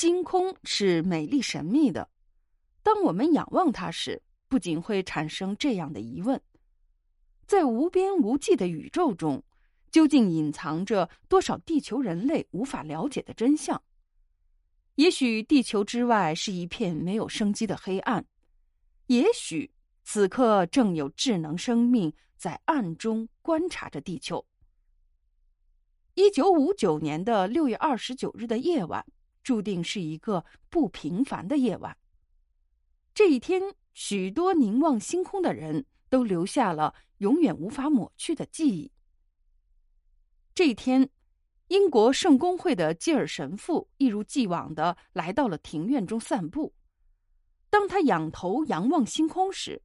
星空是美丽神秘的。当我们仰望它时，不仅会产生这样的疑问：在无边无际的宇宙中，究竟隐藏着多少地球人类无法了解的真相？也许地球之外是一片没有生机的黑暗，也许此刻正有智能生命在暗中观察着地球。一九五九年的六月二十九日的夜晚，注定是一个不平凡的夜晚。这一天，许多凝望星空的人都留下了永远无法抹去的记忆。这一天，英国圣公会的基尔神父一如既往的来到了庭院中散步。当他仰头仰望星空时，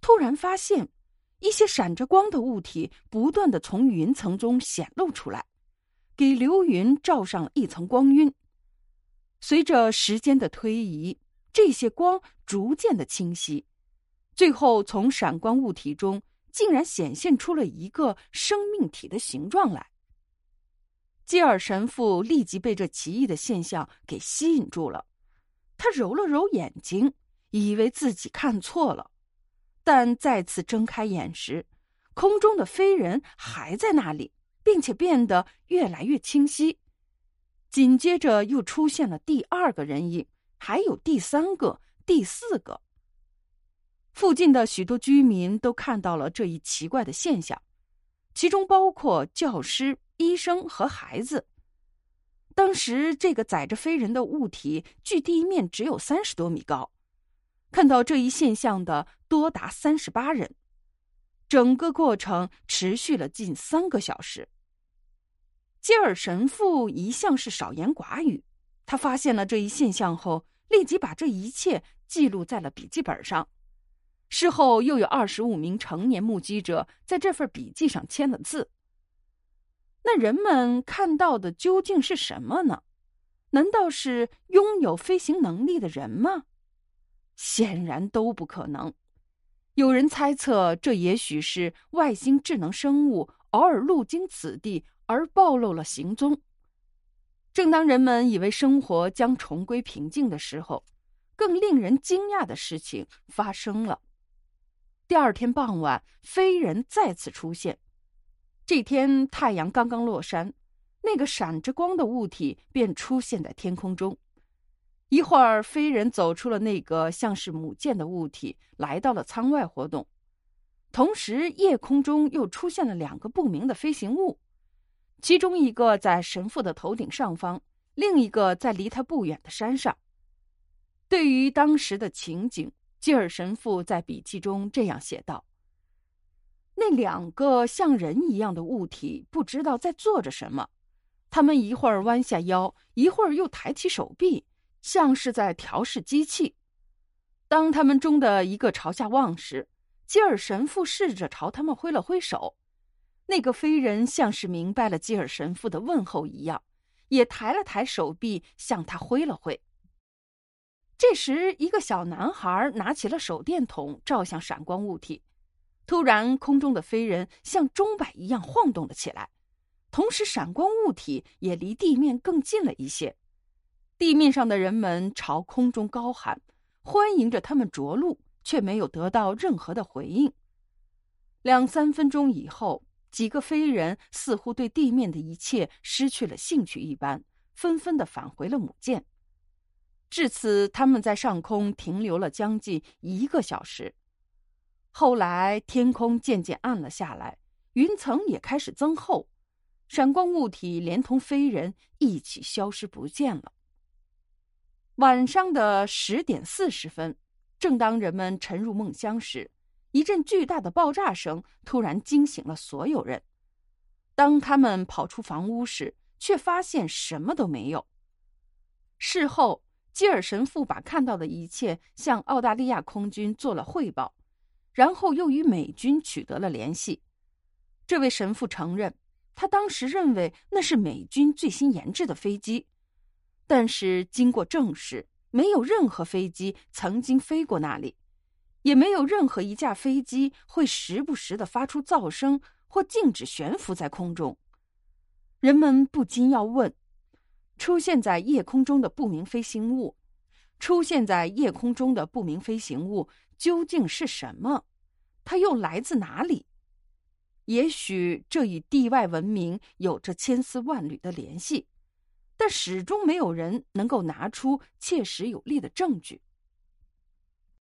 突然发现一些闪着光的物体不断的从云层中显露出来，给流云罩上一层光晕。随着时间的推移，这些光逐渐的清晰，最后从闪光物体中竟然显现出了一个生命体的形状来。基尔神父立即被这奇异的现象给吸引住了，他揉了揉眼睛，以为自己看错了，但再次睁开眼时，空中的飞人还在那里，并且变得越来越清晰。紧接着又出现了第二个人影。还有第三个、第四个。附近的许多居民都看到了这一奇怪的现象，其中包括教师、医生和孩子。当时，这个载着飞人的物体距地面只有三十多米高，看到这一现象的多达三十八人。整个过程持续了近三个小时。基尔神父一向是少言寡语，他发现了这一现象后。立即把这一切记录在了笔记本上。事后又有二十五名成年目击者在这份笔记上签了字。那人们看到的究竟是什么呢？难道是拥有飞行能力的人吗？显然都不可能。有人猜测，这也许是外星智能生物偶尔路经此地而暴露了行踪。正当人们以为生活将重归平静的时候，更令人惊讶的事情发生了。第二天傍晚，飞人再次出现。这天太阳刚刚落山，那个闪着光的物体便出现在天空中。一会儿，飞人走出了那个像是母舰的物体，来到了舱外活动。同时，夜空中又出现了两个不明的飞行物。其中一个在神父的头顶上方，另一个在离他不远的山上。对于当时的情景，基尔神父在笔记中这样写道：“那两个像人一样的物体不知道在做着什么，他们一会儿弯下腰，一会儿又抬起手臂，像是在调试机器。当他们中的一个朝下望时，基尔神父试着朝他们挥了挥手。”那个飞人像是明白了基尔神父的问候一样，也抬了抬手臂向他挥了挥。这时，一个小男孩拿起了手电筒，照向闪光物体。突然，空中的飞人像钟摆一样晃动了起来，同时，闪光物体也离地面更近了一些。地面上的人们朝空中高喊，欢迎着他们着陆，却没有得到任何的回应。两三分钟以后。几个飞人似乎对地面的一切失去了兴趣一般，纷纷的返回了母舰。至此，他们在上空停留了将近一个小时。后来，天空渐渐暗了下来，云层也开始增厚，闪光物体连同飞人一起消失不见了。晚上的十点四十分，正当人们沉入梦乡时。一阵巨大的爆炸声突然惊醒了所有人。当他们跑出房屋时，却发现什么都没有。事后，基尔神父把看到的一切向澳大利亚空军做了汇报，然后又与美军取得了联系。这位神父承认，他当时认为那是美军最新研制的飞机，但是经过证实，没有任何飞机曾经飞过那里。也没有任何一架飞机会时不时的发出噪声或静止悬浮在空中。人们不禁要问：出现在夜空中的不明飞行物，出现在夜空中的不明飞行物究竟是什么？它又来自哪里？也许这与地外文明有着千丝万缕的联系，但始终没有人能够拿出切实有力的证据。